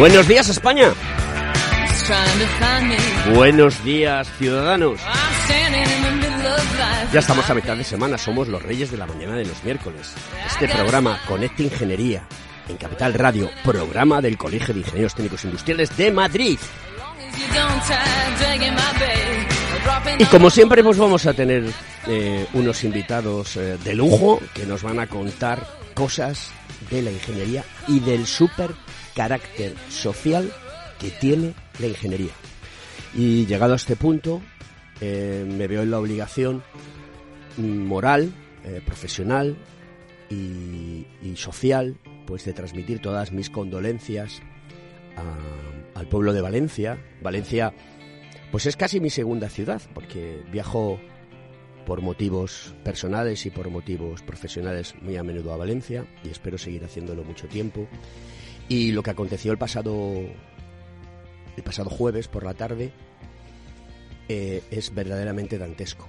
Buenos días España. Buenos días ciudadanos. Ya estamos a mitad de semana, somos los reyes de la mañana de los miércoles. Este programa Conecta Ingeniería en Capital Radio, programa del Colegio de Ingenieros Técnicos Industriales de Madrid. Y como siempre, pues vamos a tener eh, unos invitados eh, de lujo que nos van a contar cosas de la ingeniería y del súper carácter social que tiene la ingeniería. Y llegado a este punto, eh, me veo en la obligación moral, eh, profesional y, social, pues de transmitir todas mis condolencias al pueblo de Valencia. Valencia, pues es casi mi segunda ciudad, porque viajo por motivos personales y por motivos profesionales muy a menudo a Valencia y espero seguir haciéndolo mucho tiempo. Y lo que aconteció el pasado, el pasado jueves por la tarde eh, es verdaderamente dantesco.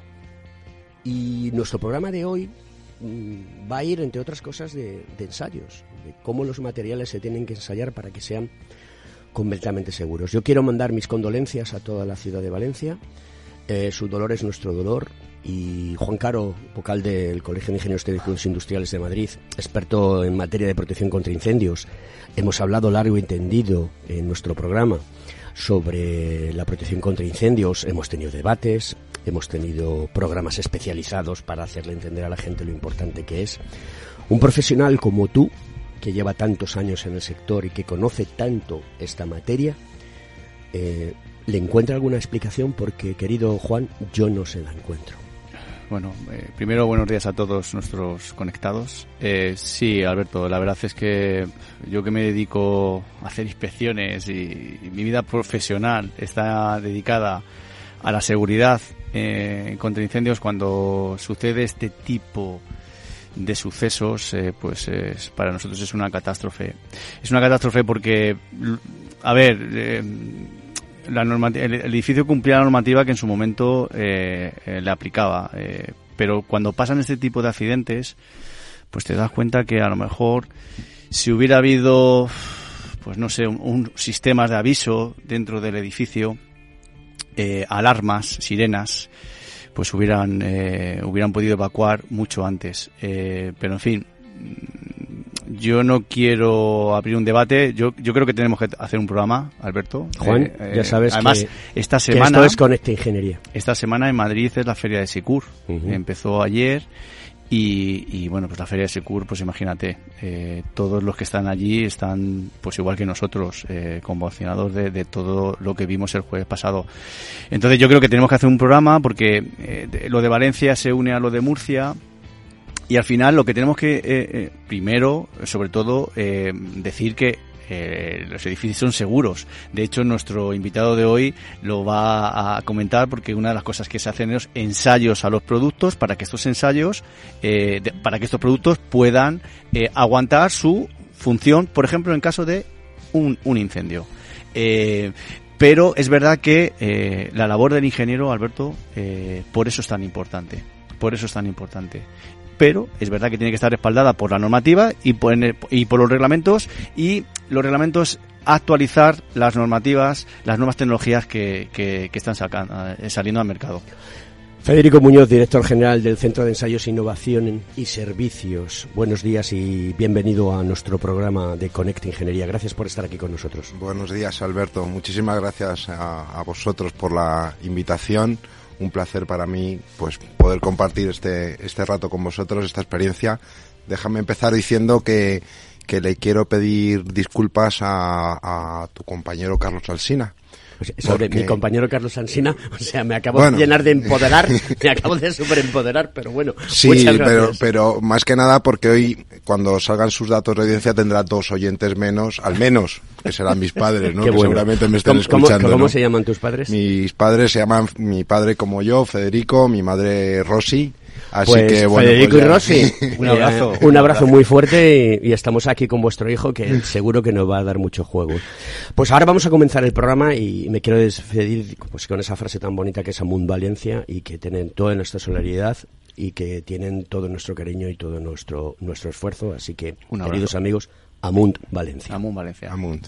Y nuestro programa de hoy mmm, va a ir, entre otras cosas, de, de, ensayos, de cómo los materiales se tienen que ensayar para que sean completamente seguros. Yo quiero mandar mis condolencias a toda la ciudad de Valencia. Eh, su dolor es nuestro dolor y Juan Caro, vocal del Colegio de Ingenieros Técnicos Industriales de Madrid, experto en materia de protección contra incendios. Hemos hablado largo y tendido en nuestro programa sobre la protección contra incendios, hemos tenido debates, hemos tenido programas especializados para hacerle entender a la gente lo importante que es. Un profesional como tú, que lleva tantos años en el sector y que conoce tanto esta materia, eh, ¿le encuentra alguna explicación? Porque, querido Juan, yo no se la encuentro. Bueno, eh, primero buenos días a todos nuestros conectados. Eh, sí, Alberto, la verdad es que yo que me dedico a hacer inspecciones y, mi vida profesional está dedicada a la seguridad eh, contra incendios cuando sucede este tipo de sucesos, eh, pues es, para nosotros es una catástrofe. Es una catástrofe porque, a ver, la el, edificio cumplía la normativa que en su momento eh, eh, le aplicaba, eh, pero cuando pasan este tipo de accidentes, pues te das cuenta que a lo mejor si hubiera habido, pues no sé, un, un sistemas de aviso dentro del edificio, eh, alarmas, sirenas, pues hubieran eh, hubieran podido evacuar mucho antes. Pero en fin, yo no quiero abrir un debate. Yo, yo creo que tenemos que hacer un programa, Alberto. Juan, eh, ya sabes además, que, esta semana, que esto es Conecta Ingeniería. Esta semana en Madrid es la feria de. Uh -huh. Empezó ayer Y, bueno, pues la Feria de Secur, pues imagínate, eh, todos los que están allí están pues igual que nosotros, eh, conmocionados de, todo lo que vimos el jueves pasado. Entonces yo creo que tenemos que hacer un programa porque eh, lo de Valencia se une a lo de Murcia, y al final lo que tenemos que, primero, sobre todo, decir que eh, los edificios son seguros. De hecho, nuestro invitado de hoy lo va a comentar porque una de las cosas que se hacen es ensayos a los productos para que estos ensayos, eh, para que estos productos puedan eh, aguantar su función, por ejemplo, en caso de un incendio. pero es verdad que la labor del ingeniero, Alberto, por eso es tan importante. Por eso es tan importante pero es verdad que tiene que estar respaldada por la normativa y por, y por los reglamentos y los reglamentos actualizar las normativas, las nuevas tecnologías que, que, están eh, saliendo al mercado. Federico Muñoz, director general del Centro de Ensayos, Innovación y Servicios. Buenos días y bienvenido a nuestro programa de Conecta Ingeniería. Gracias por estar aquí con nosotros. Buenos días, Alberto. Muchísimas gracias a, a vosotros por la invitación un placer para mí pues poder compartir este, este rato con vosotros, esta experiencia. Déjame empezar diciendo que, que le quiero pedir disculpas a, a tu compañero Carlos Alsina. Pues, sobre mi compañero Carlos Alsina, o sea, me acabo de llenar de empoderar, me acabo de superempoderar, pero bueno. Sí, pero, pero más que nada porque hoy, cuando salgan sus datos de audiencia, tendrá dos oyentes menos, al menos, que serán mis padres, ¿no? que seguramente me estén escuchando. ¿Cómo, se llaman tus padres? Mis padres se llaman, mi padre como yo, Federico, mi madre Rosy, Así pues, que, bueno, Federico pues y Rosy, un abrazo. un abrazo muy fuerte y, estamos aquí con vuestro hijo que seguro que nos va a dar mucho juego. Pues ahora vamos a comenzar el programa y me quiero despedir pues, con esa frase tan bonita que es Amunt Valencia y que tienen toda nuestra solidaridad y que tienen todo nuestro cariño y todo nuestro, nuestro esfuerzo. Así que, queridos amigos, Amunt Valencia. Amunt Valencia. Amunt.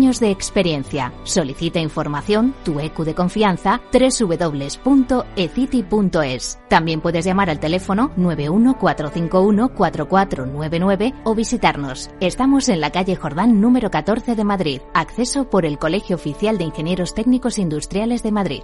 de experiencia. Solicita información, tu EQ de confianza, www.ecity.es. También puedes llamar al teléfono 914514499 o visitarnos. Estamos en la calle Jordán número 14 de Madrid. Acceso por el Colegio Oficial de Ingenieros Técnicos Industriales de Madrid.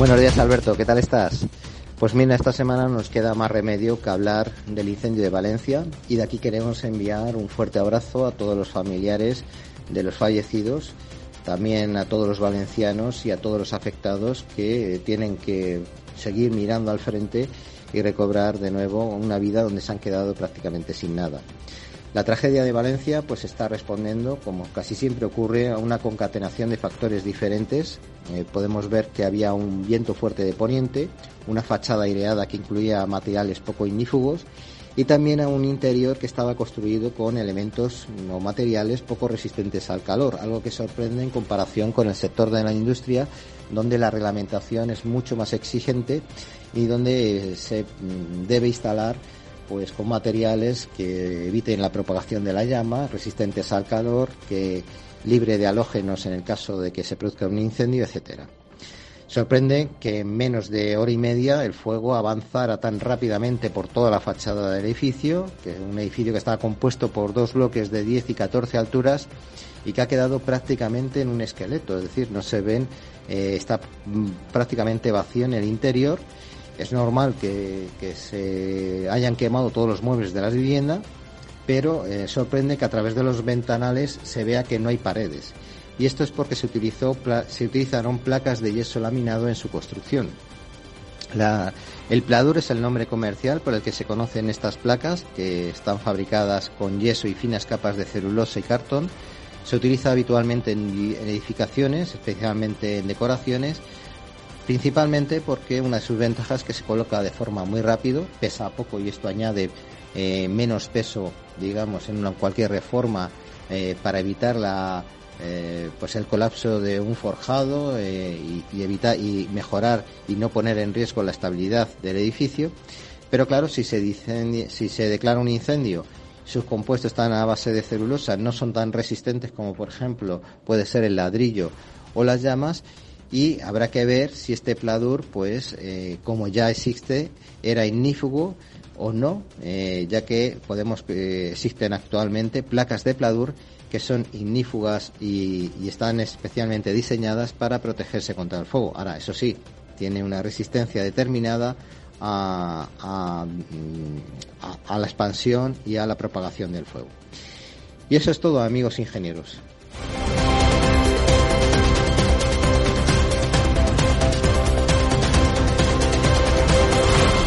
Buenos días Alberto, ¿qué tal estás? Pues mira, esta semana nos queda más remedio que hablar del incendio de Valencia y de aquí queremos enviar un fuerte abrazo a todos los familiares de los fallecidos, también a todos los valencianos y a todos los afectados que tienen que seguir mirando al frente y recobrar de nuevo una vida donde se han quedado prácticamente sin nada. La tragedia de Valencia pues está respondiendo, como casi siempre ocurre, a una concatenación de factores diferentes. Eh, podemos ver que había un viento fuerte de poniente, una fachada aireada que incluía materiales poco ignífugos y también a un interior que estaba construido con elementos o materiales poco resistentes al calor, algo que sorprende en comparación con el sector de la industria, donde la reglamentación es mucho más exigente y donde se mm, debe instalar pues con materiales que eviten la propagación de la llama, resistentes al calor, que libre de halógenos en el caso de que se produzca un incendio, etcétera. Sorprende que en menos de hora y media el fuego avanzara tan rápidamente por toda la fachada del edificio, que es un edificio que estaba compuesto por dos bloques de 10 y 14 alturas y que ha quedado prácticamente en un esqueleto, es decir, no se ven, eh, está mm, prácticamente vacío en el interior es normal que, se hayan quemado todos los muebles de la vivienda, pero eh, sorprende que a través de los ventanales se vea que no hay paredes. y esto es porque se, utilizaron placas de yeso laminado en su construcción. el pladur es el nombre comercial por el que se conocen estas placas, que están fabricadas con yeso y finas capas de celulosa y cartón. Se utiliza habitualmente en edificaciones, especialmente en decoraciones, principalmente porque una de sus ventajas es que se coloca de forma muy rápido, pesa poco y esto añade eh, menos peso, digamos, en cualquier reforma eh, para evitar eh, pues el colapso de un forjado y, evitar y mejorar y no poner en riesgo la estabilidad del edificio. Pero claro, si se declara un incendio, sus compuestos están a base de celulosa, no son tan resistentes como por ejemplo puede ser el ladrillo o las llamas y habrá que ver si este pladur, pues como ya existe, era ignífugo o no, eh, ya que podemos eh, existen actualmente placas de pladur que son ignífugas y, están especialmente diseñadas para protegerse contra el fuego. Ahora, eso sí, tiene una resistencia determinada a, a, la expansión y a la propagación del fuego. Y eso es todo, amigos ingenieros.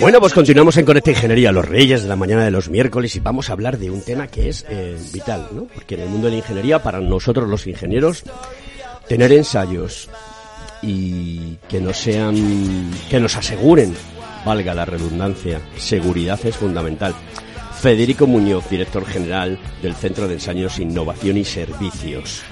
Bueno, pues continuamos en Conecta Ingeniería, los reyes de la mañana de los miércoles, y vamos a hablar de un tema que es eh, vital, ¿no? Porque en el mundo de la ingeniería, para nosotros los ingenieros, tener ensayos y que no sean, que nos aseguren, valga la redundancia, seguridad es fundamental. Federico Muñoz, director general del Centro de Ensayos, Innovación y Servicios.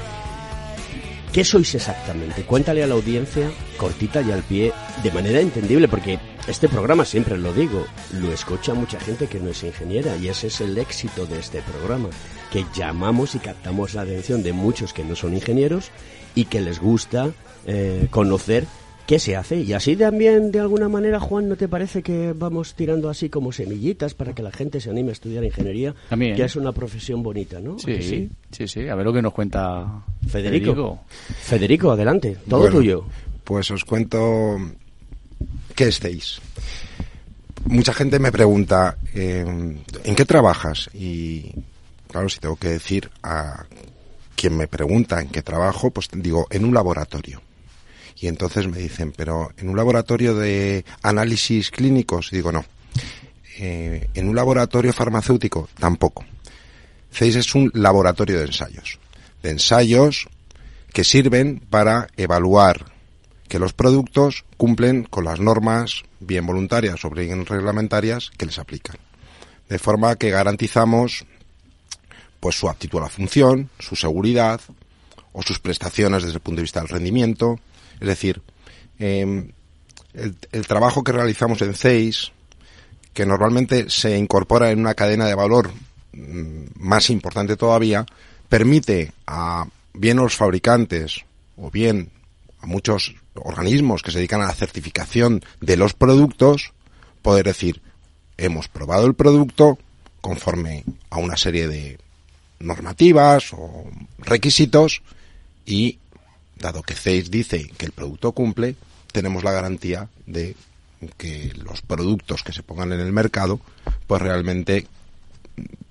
¿Qué sois exactamente? Cuéntale a la audiencia, cortita y al pie, de manera entendible, porque este programa, siempre lo digo, lo escucha mucha gente que no es ingeniera y ese es el éxito de este programa, que llamamos y captamos la atención de muchos que no son ingenieros y que les gusta eh, conocer qué se hace. Y así también, de alguna manera, Juan, ¿no te parece que vamos tirando así como semillitas para que la gente se anime a estudiar ingeniería? También. Que es una profesión bonita, ¿no? Sí, sí, sí, A ver lo que nos cuenta Federico. Federico, adelante, todo tuyo. Pues os cuento ¿qué estéis? Mucha gente me pregunta, em, ¿en qué trabajas? Y claro, si tengo que decir a quien me pregunta en qué trabajo, pues digo, en un laboratorio. Y entonces me dicen, pero en un laboratorio de análisis clínicos, digo, no. Eh, en un laboratorio farmacéutico, tampoco. CEIS es un laboratorio de ensayos. De ensayos que sirven para evaluar que los productos cumplen con las normas, bien voluntarias o bien reglamentarias, que les aplican. De forma que garantizamos pues su aptitud a la función, su seguridad o sus prestaciones desde el punto de vista del rendimiento. Es decir, em, el, trabajo que realizamos en CEIS, que normalmente se incorpora en una cadena de valor mm, más importante todavía, permite a bien los fabricantes o bien a muchos organismos que se dedican a la certificación de los productos, poder decir, hemos probado el producto conforme a una serie de normativas o requisitos y, dado que CEIS dice que el producto cumple, tenemos la garantía de que los productos que se pongan en el mercado, pues realmente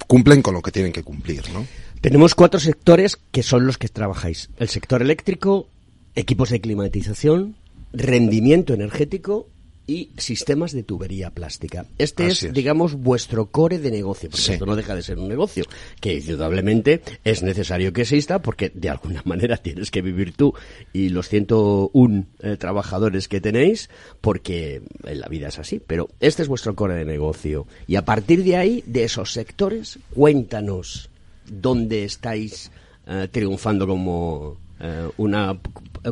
cumplen con lo que tienen que cumplir, ¿no? Tenemos cuatro sectores que son los que trabajáis. El sector eléctrico, equipos de climatización, rendimiento energético y sistemas de tubería plástica. Este es, digamos, vuestro core de negocio, porque esto no deja de ser un negocio, que indudablemente es necesario que exista, porque de alguna manera tienes que vivir tú y los 101 eh, trabajadores que tenéis, porque en la vida es así. Pero este es vuestro core de negocio. Y a partir de ahí, de esos sectores, cuéntanos dónde estáis eh, triunfando como eh, una,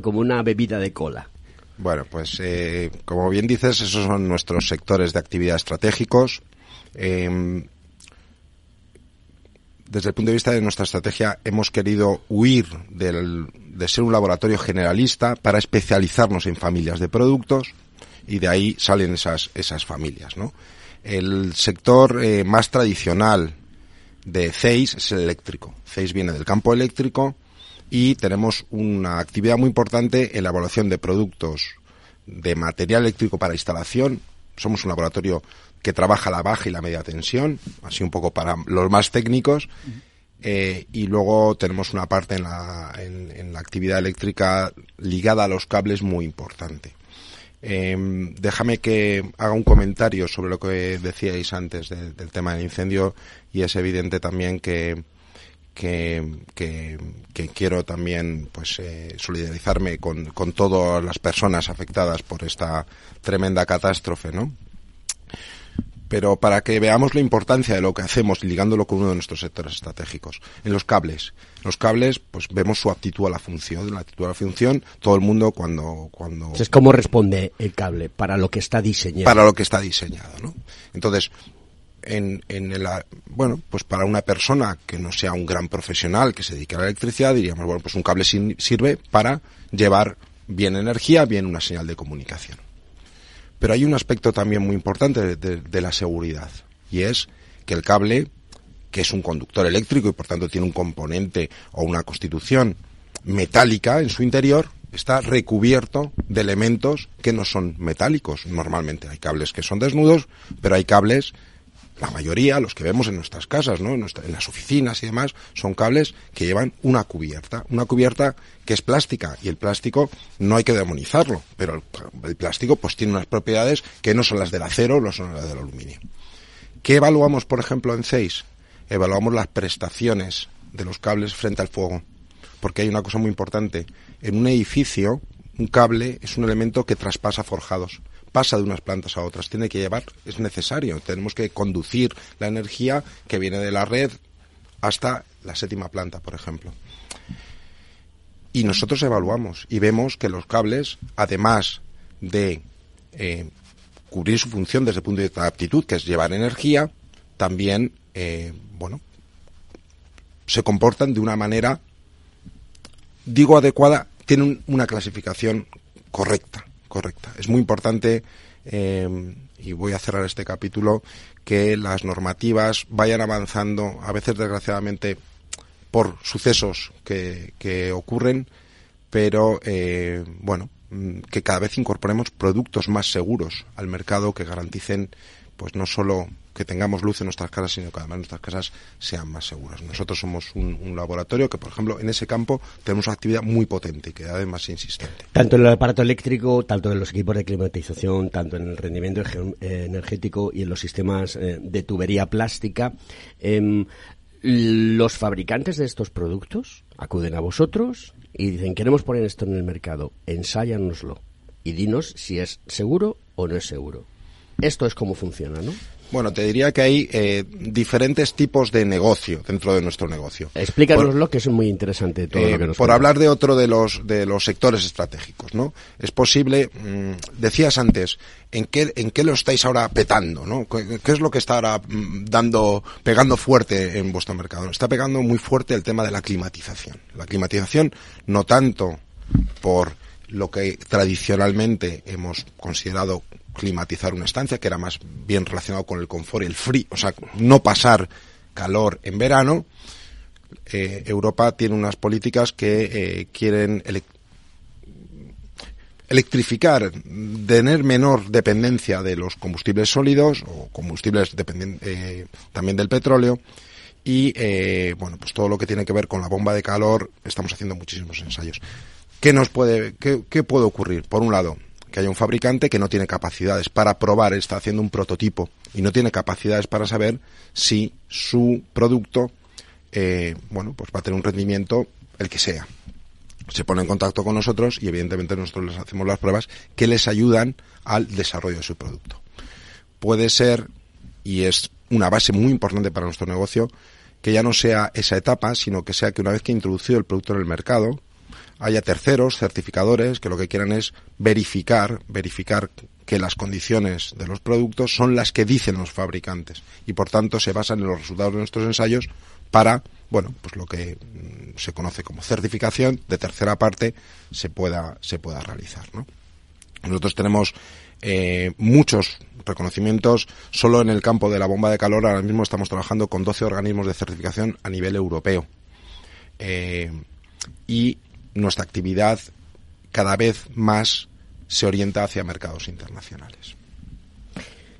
como una bebida de cola. Bueno, pues eh, como bien dices, esos son nuestros sectores de actividad estratégicos. Em, desde el punto de vista de nuestra estrategia, hemos querido huir del, de ser un laboratorio generalista para especializarnos en familias de productos y de ahí salen esas, esas familias, ¿no? El sector eh, más tradicional de CEIS es el eléctrico. CEIS viene del campo eléctrico y tenemos una actividad muy importante en la evaluación de productos de material eléctrico para instalación. Somos un laboratorio que trabaja la baja y la media tensión, así un poco para los más técnicos. Eh, y luego tenemos una parte en la, en, la actividad eléctrica ligada a los cables muy importante. Em, déjame que haga un comentario sobre lo que decíais antes del tema del incendio y es evidente también que, que, que, quiero también pues eh, solidarizarme con, con todas las personas afectadas por esta tremenda catástrofe, ¿no? pero para que veamos la importancia de lo que hacemos ligándolo con uno de nuestros sectores estratégicos. En los cables. Los cables, pues vemos su aptitud a la función. La aptitud a la función, todo el mundo cuando... cuando es cómo responde el cable para lo que está diseñado. Para lo que está diseñado, ¿no? Entonces, en, en el, bueno, pues para una persona que no sea un gran profesional que se dedique a la electricidad, diríamos, bueno, pues un cable sirve para llevar bien energía, bien una señal de comunicación. Pero hay un aspecto también muy importante de, la seguridad y es que el cable, que es un conductor eléctrico y por tanto tiene un componente o una constitución metálica en su interior, está recubierto de elementos que no son metálicos. Normalmente hay cables que son desnudos, pero hay cables la mayoría, los que vemos en nuestras casas, ¿no? en, las oficinas y demás, son cables que llevan una cubierta, una cubierta que es plástica y el plástico no hay que demonizarlo, pero el, plástico pues tiene unas propiedades que no son las del acero, no son las del aluminio. ¿Qué evaluamos, por ejemplo, en CEIS? Evaluamos las prestaciones de los cables frente al fuego, porque hay una cosa muy importante. En un edificio, un cable es un elemento que traspasa forjados pasa de unas plantas a otras, tiene que llevar, es necesario, tenemos que conducir la energía que viene de la red hasta la séptima planta, por ejemplo. Y nosotros evaluamos y vemos que los cables, además de eh, cubrir su función desde el punto de vista de aptitud, que es llevar energía, también, eh, bueno, se comportan de una manera, digo adecuada, tienen una clasificación correcta correcta. Es muy importante, eh, y voy a cerrar este capítulo, que las normativas vayan avanzando, a veces desgraciadamente por sucesos que, que ocurren, pero eh, bueno, mm, que cada vez incorporemos productos más seguros al mercado que garanticen pues no solo que tengamos luz en nuestras casas, sino que además nuestras casas sean más seguras. Nosotros somos un, laboratorio que, por ejemplo, en ese campo tenemos una actividad muy potente y que cada vez más insistente. Tanto en el aparato eléctrico, tanto en los equipos de climatización, tanto en el rendimiento eh, energético y en los sistemas eh, de tubería plástica, em, los fabricantes de estos productos acuden a vosotros y dicen, queremos poner esto en el mercado, ensáyanoslo y dinos si es seguro o no es seguro. Esto es cómo funciona, ¿no? Bueno, te diría que hay eh, diferentes tipos de negocio dentro de nuestro negocio. Explícanoslo, que es muy interesante todo lo eh, que nos Por hablar de otro de los, de los sectores estratégicos, ¿no? Es posible, mm, decías antes, ¿en qué, ¿en qué lo estáis ahora petando, no? ¿Qué, es lo que está ahora mm, dando, pegando fuerte en vuestro mercado? Está pegando muy fuerte el tema de la climatización. La climatización, no tanto por lo que tradicionalmente hemos considerado climatizar una estancia, que era más bien relacionado con el confort y el frío, o sea, no pasar calor en verano. Eh, Europa tiene unas políticas que eh, quieren electrificar, tener menor dependencia de los combustibles sólidos o combustibles eh, también del petróleo y bueno pues todo lo que tiene que ver con la bomba de calor estamos haciendo muchísimos ensayos. ¿Qué nos puede qué puede ocurrir? Por un lado que haya un fabricante que no tiene capacidades para probar, está haciendo un prototipo y no tiene capacidades para saber si su producto, eh, bueno, pues va a tener un rendimiento el que sea. Se pone en contacto con nosotros y evidentemente nosotros les hacemos las pruebas que les ayudan al desarrollo de su producto. Puede ser, y es una base muy importante para nuestro negocio, que ya no sea esa etapa, sino que sea que una vez que introducido el producto en el mercado, haya terceros, certificadores, que lo que quieran es verificar, verificar que las condiciones de los productos son las que dicen los fabricantes y por tanto se basan en los resultados de nuestros ensayos para, bueno, pues lo que mm, se conoce como certificación de tercera parte se pueda, se pueda realizar, ¿no? Nosotros tenemos eh, muchos reconocimientos. Solo en el campo de la bomba de calor ahora mismo estamos trabajando con 12 organismos de certificación a nivel europeo. Eh, y nuestra actividad cada vez más se orienta hacia mercados internacionales.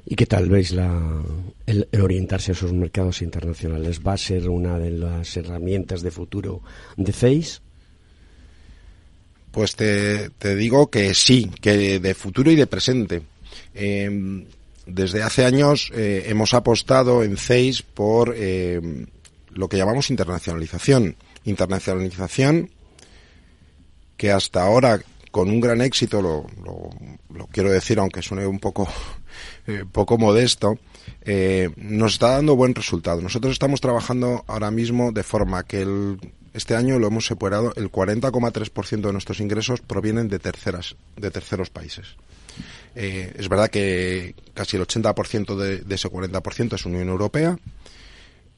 ¿Y qué tal veis la, el, orientarse a esos mercados internacionales? ¿Va a ser una de las herramientas de futuro de FACE? Pues te, digo que sí, que de futuro y de presente. Em, desde hace años eh, hemos apostado en CEIS por em, lo que llamamos internacionalización. Internacionalización que hasta ahora con un gran éxito, lo, lo, quiero decir aunque suene un poco, eh, poco modesto, eh, nos está dando buen resultado. Nosotros estamos trabajando ahora mismo de forma que el, este año lo hemos separado, el 40,3% de nuestros ingresos provienen de terceras, de terceros países. Eh, es verdad que casi el 80% de, de ese 40% es Unión Europea,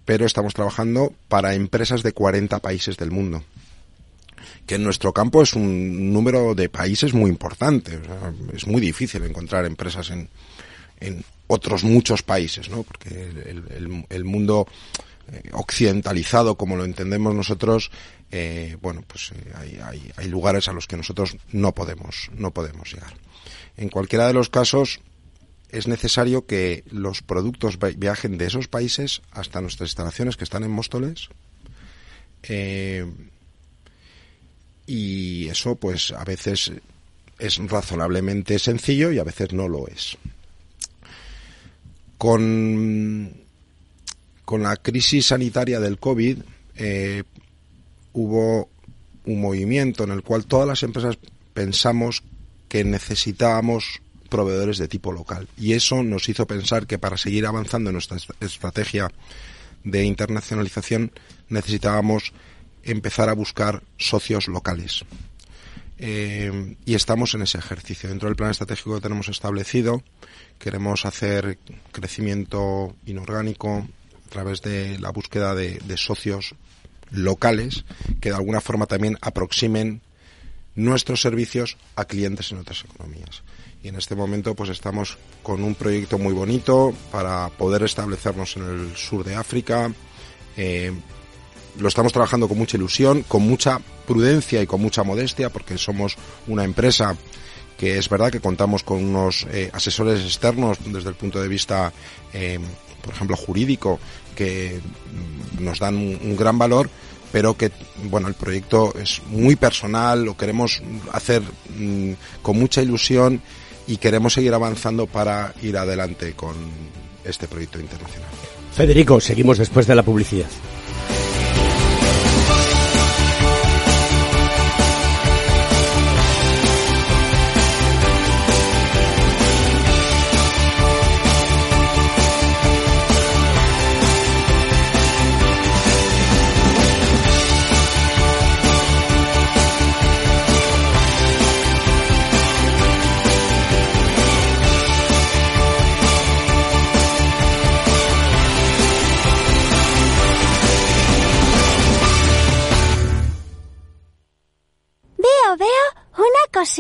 pero estamos trabajando para empresas de 40 países del mundo que en nuestro campo es un número de países muy importante. es muy difícil encontrar empresas en, en otros muchos países, ¿no? Porque el, el, mundo eh, occidentalizado, como lo entendemos nosotros, eh, bueno, pues eh, hay, hay, hay, lugares a los que nosotros no podemos, no podemos llegar. En cualquiera de los casos, es necesario que los productos viajen de esos países hasta nuestras instalaciones que están en Móstoles. Eh, y eso pues a veces es razonablemente sencillo y a veces no lo es. Con, con la crisis sanitaria del COVID eh, hubo un movimiento en el cual todas las empresas pensamos que necesitábamos proveedores de tipo local y eso nos hizo pensar que para seguir avanzando en nuestra estrategia de internacionalización necesitábamos empezar a buscar socios locales. Eh, y estamos en ese ejercicio. Dentro del plan estratégico que tenemos establecido, queremos hacer crecimiento inorgánico a través de la búsqueda de, socios locales que de alguna forma también aproximen nuestros servicios a clientes en otras economías. Y en este momento pues estamos con un proyecto muy bonito para poder establecernos en el sur de África, eh, lo estamos trabajando con mucha ilusión, con mucha prudencia y con mucha modestia, porque somos una empresa que es verdad que contamos con unos eh, asesores externos desde el punto de vista, eh, por ejemplo, jurídico, que mm, nos dan un, gran valor, pero que, bueno, el proyecto es muy personal, lo queremos hacer mm, con mucha ilusión y queremos seguir avanzando para ir adelante con este proyecto internacional. Federico, seguimos después de la publicidad.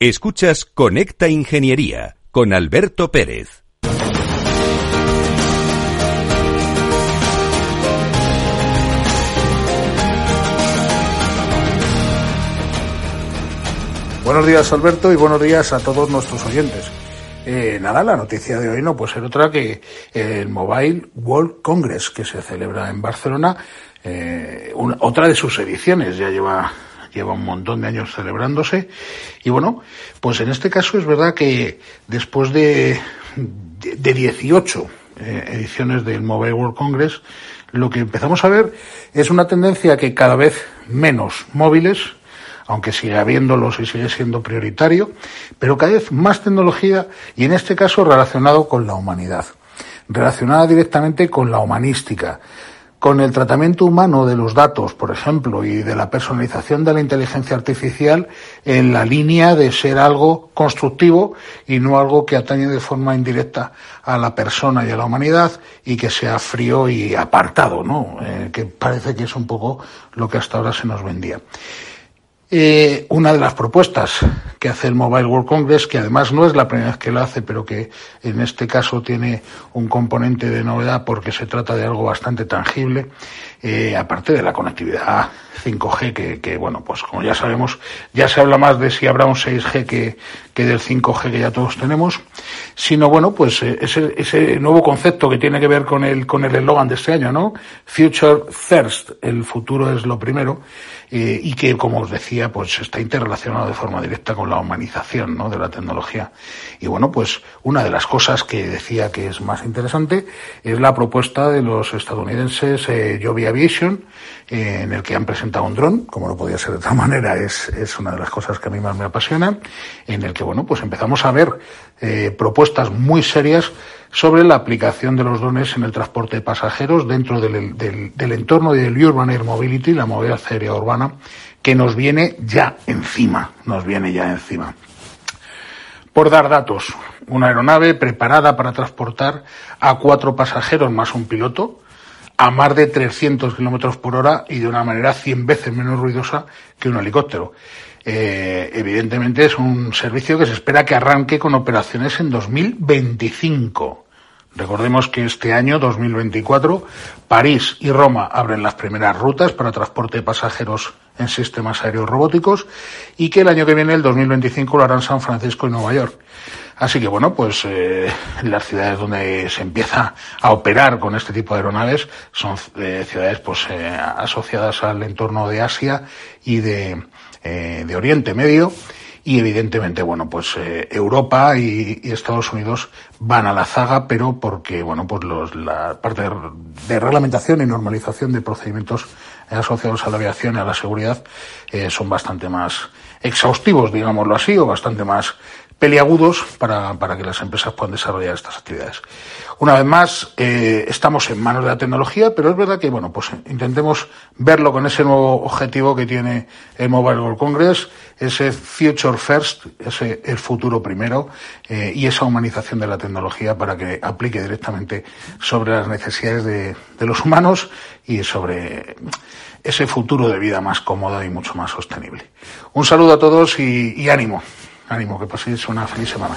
Escuchas Conecta Ingeniería con Alberto Pérez. Buenos días Alberto y buenos días a todos nuestros oyentes. Eh, nada, la noticia de hoy no puede ser otra que el Mobile World Congress que se celebra en Barcelona, eh, otra de sus ediciones, ya lleva lleva un montón de años celebrándose. Y bueno, pues en este caso es verdad que después de, de, 18 eh, ediciones del Mobile World Congress, lo que empezamos a ver es una tendencia que cada vez menos móviles aunque sigue habiéndolos y sigue siendo prioritario, pero cada vez más tecnología y en este caso relacionado con la humanidad, relacionada directamente con la humanística, con el tratamiento humano de los datos, por ejemplo, y de la personalización de la inteligencia artificial en la línea de ser algo constructivo y no algo que atañe de forma indirecta a la persona y a la humanidad y que sea frío y apartado, ¿no? Eh, que parece que es un poco lo que hasta ahora se nos vendía. Eh, una de las propuestas que hace el Mobile World Congress, que además no es la primera vez que lo hace, pero que en este caso tiene un componente de novedad porque se trata de algo bastante tangible, eh, aparte de la conectividad 5G, que, que, bueno, pues como ya sabemos, ya se habla más de si habrá un 6G que, que del 5G que ya todos tenemos, sino bueno, pues eh, ese, ese nuevo concepto que tiene que ver con el con el eslogan de este año, ¿no? Future First, el futuro es lo primero eh, y que, como os decía, pues está interrelacionado de forma directa con la humanización ¿no? de la tecnología. Y bueno, pues una de las cosas que decía que es más interesante es la propuesta de los estadounidenses eh, Joby Aviation, eh, en el que han presentado un dron, como no podía ser de otra manera, es, es una de las cosas que a mí más me apasiona, en el que, bueno, pues empezamos a ver eh, propuestas muy serias sobre la aplicación de los drones en el transporte de pasajeros dentro del, del, entorno del Urban Air Mobility, la movilidad aérea urbana, que nos viene ya encima, nos viene ya encima. Por dar datos, una aeronave preparada para transportar a cuatro pasajeros más un piloto a más de 300 kilómetros por hora y de una manera 100 veces menos ruidosa que un helicóptero. Eh, evidentemente es un servicio que se espera que arranque con operaciones en 2025. Recordemos que este año, 2024, París y Roma abren las primeras rutas para transporte de pasajeros en sistemas aéreos robóticos y que el año que viene, el 2025, lo harán San Francisco y Nueva York. Así que bueno, pues eh, las ciudades donde se empieza a operar con este tipo de aeronaves son eh, ciudades pues eh, asociadas al entorno de Asia y de, eh, de Oriente Medio. Y evidentemente, bueno, pues eh, Europa y, Estados Unidos van a la zaga, pero porque, bueno, pues los, la parte de, reglamentación y normalización de procedimientos asociados a la aviación y a la seguridad eh, son bastante más exhaustivos, digámoslo así, o bastante más peliagudos para, para que las empresas puedan desarrollar estas actividades. Una vez más, eh, estamos en manos de la tecnología, pero es verdad que, bueno, pues intentemos verlo con ese nuevo objetivo que tiene el Mobile World Congress, ese Future First, ese el futuro primero, eh, y esa humanización de la tecnología para que aplique directamente sobre las necesidades de, de los humanos y sobre ese futuro de vida más cómodo y mucho más sostenible. Un saludo a todos y, y ánimo, ánimo, que paséis una feliz semana.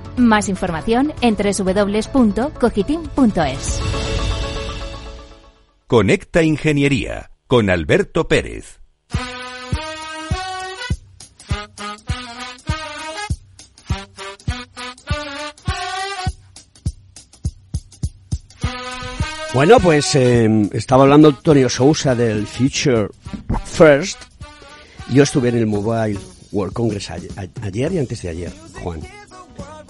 Más información en www.cogitim.es. Conecta Ingeniería con Alberto Pérez. Bueno, pues em, estaba hablando Antonio Sousa del Future First. Yo estuve en el Mobile World Congress ayer y antes de ayer, Juan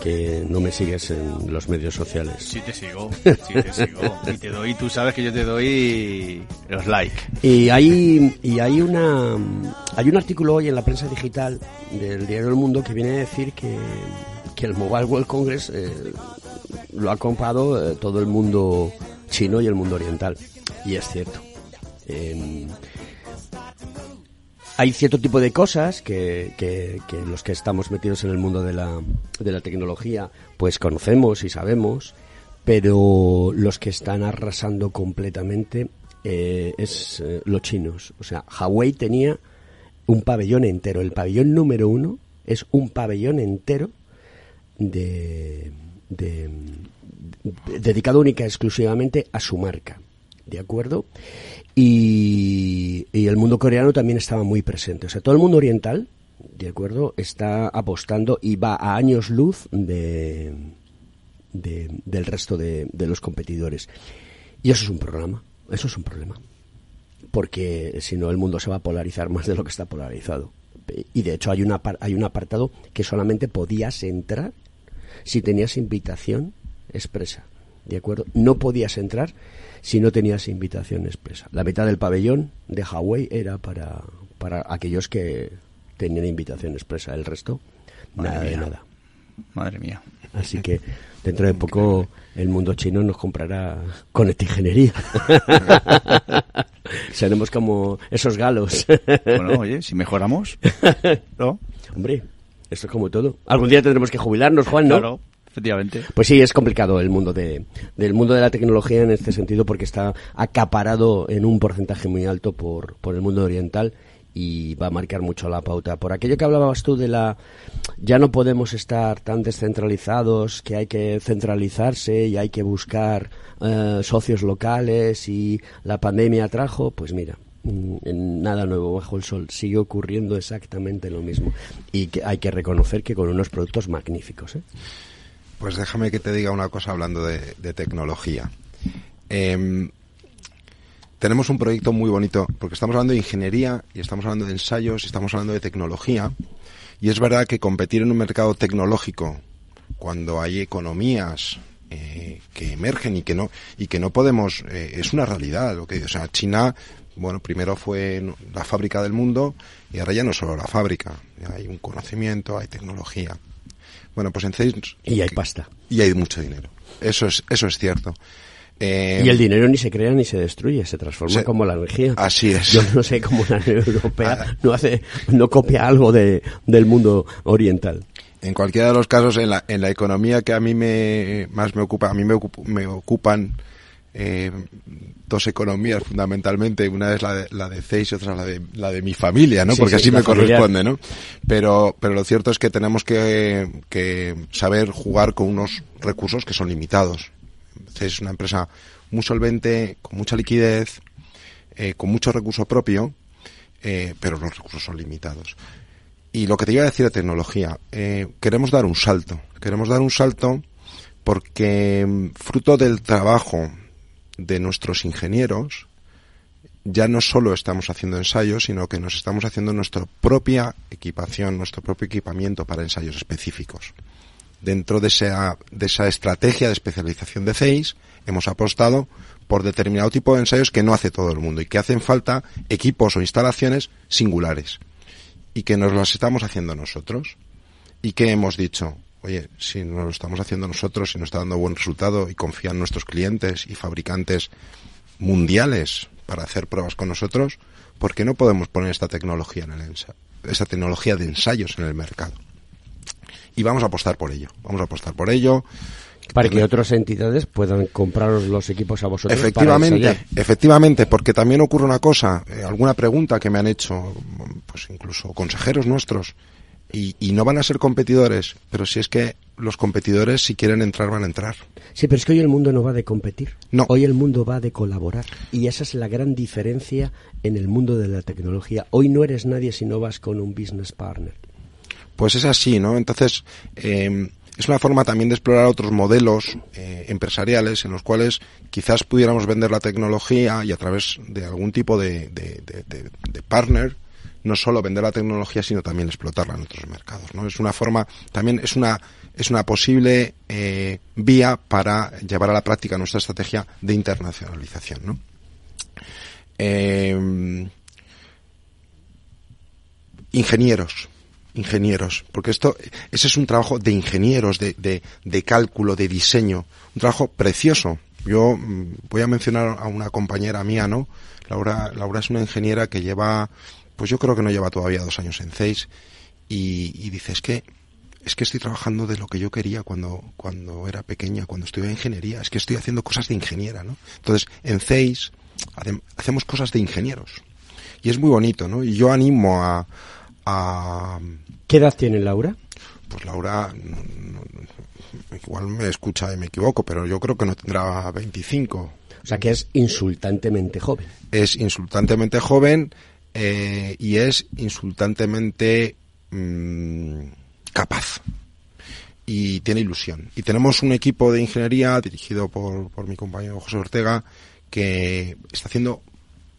que no me sigues en los medios sociales. Sí te sigo, sí te sigo. Y te doy, tú sabes que yo te doy los like. Y hay, y hay una, hay un artículo hoy en la prensa digital del diario El Mundo que viene a decir que, que el Mobile World Congress eh, lo ha comprado eh, todo el mundo chino y el mundo oriental. Y es cierto. Eh, hay cierto tipo de cosas que, que, los que estamos metidos en el mundo de la, de la tecnología pues conocemos y sabemos, pero los que están arrasando completamente eh, es eh, los chinos. O sea, Huawei tenía un pabellón entero. El pabellón número uno es un pabellón entero de, de dedicado única exclusivamente a su marca. ¿De acuerdo? Y, el mundo coreano también estaba muy presente. O sea, todo el mundo oriental, ¿de acuerdo? Está apostando y va a años luz de, del resto de, los competidores. Y eso es un problema. Eso es un problema. Porque si no, el mundo se va a polarizar más de lo que está polarizado. Y de hecho, hay, una, hay un apartado que solamente podías entrar si tenías invitación expresa. ¿De acuerdo? No podías entrar si no tenías invitación expresa. La mitad del pabellón de Hawái era para, para aquellos que tenían invitación expresa. El resto, nada de nada. Madre mía. Así que dentro de poco el mundo chino nos comprará con ingeniería. Seremos como esos galos. bueno, oye, si mejoramos, ¿no? Hombre, esto es como todo. Algún día tendremos que jubilarnos, Juan, ¿no? Claro efectivamente. Pues sí, es complicado el mundo de, del mundo de la tecnología en este sentido porque está acaparado en un porcentaje muy alto por, por el mundo oriental y va a marcar mucho la pauta. Por aquello que hablabas tú de la ya no podemos estar tan descentralizados, que hay que centralizarse y hay que buscar eh, socios locales y la pandemia trajo, pues mira, mm, nada nuevo bajo el sol, sigue ocurriendo exactamente lo mismo y que hay que reconocer que con unos productos magníficos. ¿eh? Pues déjame que te diga una cosa hablando de, tecnología. Em, tenemos un proyecto muy bonito, porque estamos hablando de ingeniería y estamos hablando de ensayos y estamos hablando de tecnología. Y es verdad que competir en un mercado tecnológico, cuando hay economías eh, que emergen y que no y que no podemos, eh, es una realidad. Lo que, o sea, China, bueno, primero fue la fábrica del mundo y ahora ya no solo la fábrica, hay un conocimiento, hay tecnología. Bueno, pues en. Y hay pasta. Y hay mucho dinero. Eso es, eso es cierto. Eh, y el dinero ni se crea ni se destruye, se transforma como la energía. Así es. Yo no sé cómo la Unión Europea ah. no hace, no copia algo de, del mundo oriental. En cualquiera de los casos, en la, en la economía que a mí me, más me ocupa, a mí me, me ocupan eh, dos economías fundamentalmente, una es la de, la de CEIS y otra la de, la de mi familia, ¿no? Porque así me corresponde, ¿no? Pero, pero lo cierto es que tenemos que, que saber jugar con unos recursos que son limitados. CEIS es una empresa muy solvente, con mucha liquidez, eh, con mucho recurso propio, eh, pero los recursos son limitados. Y lo que te iba a decir de tecnología, eh, queremos dar un salto. Queremos dar un salto porque mm, fruto del trabajo de nuestros ingenieros, ya no solo estamos haciendo ensayos, sino que nos estamos haciendo nuestra propia equipación, nuestro propio equipamiento para ensayos específicos. Dentro de esa, de esa estrategia de especialización de CEIS, hemos apostado por determinado tipo de ensayos que no hace todo el mundo y que hacen falta equipos o instalaciones singulares y que nos las estamos haciendo nosotros y que hemos dicho, oye, si no lo estamos haciendo nosotros, si nos está dando buen resultado y confían nuestros clientes y fabricantes mundiales para hacer pruebas con nosotros, ¿por qué no podemos poner esta tecnología en el esta tecnología de ensayos en el mercado? Y vamos a apostar por ello, vamos a apostar por ello. Para que otras entidades puedan compraros los equipos a vosotros. Efectivamente, efectivamente, porque también ocurre una cosa, eh, alguna pregunta que me han hecho, pues incluso consejeros nuestros, y, no van a ser competidores, pero si es que los competidores si quieren entrar van a entrar. Sí, pero es que hoy el mundo no va de competir. No. Hoy el mundo va de colaborar. Y esa es la gran diferencia en el mundo de la tecnología. Hoy no eres nadie si no vas con un business partner. Pues es así, ¿no? Entonces, eh, es una forma también de explorar otros modelos eh, empresariales en los cuales quizás pudiéramos vender la tecnología y a través de algún tipo de, de, de, partner no solo vender la tecnología sino también explotarla en otros mercados no es una forma también es una es una posible eh, vía para llevar a la práctica nuestra estrategia de internacionalización ¿no? eh, ingenieros ingenieros, porque esto, ese es un trabajo de ingenieros, de, de, de cálculo, de diseño, un trabajo precioso. Yo mm, voy a mencionar a una compañera mía, ¿no? Laura, Laura es una ingeniera que lleva, pues yo creo que no lleva todavía dos años en CEIS y, y dice, es que, es que estoy trabajando de lo que yo quería cuando, cuando era pequeña, cuando estudiaba ingeniería, es que estoy haciendo cosas de ingeniera, ¿no? Entonces, en CEIS hacemos cosas de ingenieros. Y es muy bonito, ¿no? Y yo animo a, a... ¿Qué edad tiene Laura? Pues Laura, igual me escucha y me equivoco, pero yo creo que no tendrá 25. O sea que es insultantemente joven. Es insultantemente joven eh, y es insultantemente mm, capaz. Y tiene ilusión. Y tenemos un equipo de ingeniería dirigido por, por mi compañero José Ortega que está haciendo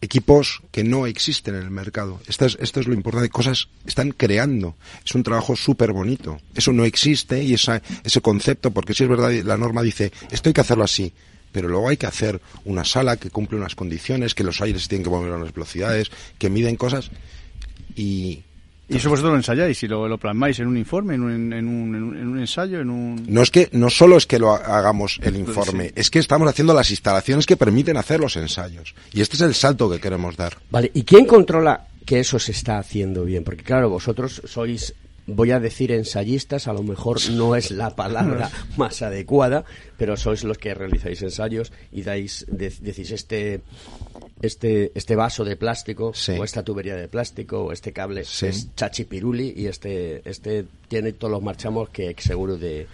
equipos que no existen en el mercado. Esto es, esto es lo importante, cosas están creando. Es un trabajo súper bonito. Eso no existe y esa, ese concepto, porque si es verdad, la norma dice, esto hay que hacerlo así, pero luego hay que hacer una sala que cumple unas condiciones, que los aires tienen que mover a unas velocidades, que miden cosas y y eso vosotros lo ensayáis y lo, lo plasmáis en un informe, en un, en, un, en un, ensayo, en un... No es que, no solo es que lo hagamos el informe, es que estamos haciendo las instalaciones que permiten hacer los ensayos. Y este es el salto que queremos dar. Vale, ¿y quién controla que eso se está haciendo bien? Porque claro, vosotros sois voy a decir ensayistas, a lo mejor no es la palabra más adecuada, pero sois los que realizáis ensayos y dais, decís este, este, este vaso de plástico, o esta tubería de plástico, o este cable es chachipiruli y este, este tiene todos los marchamos que seguro de,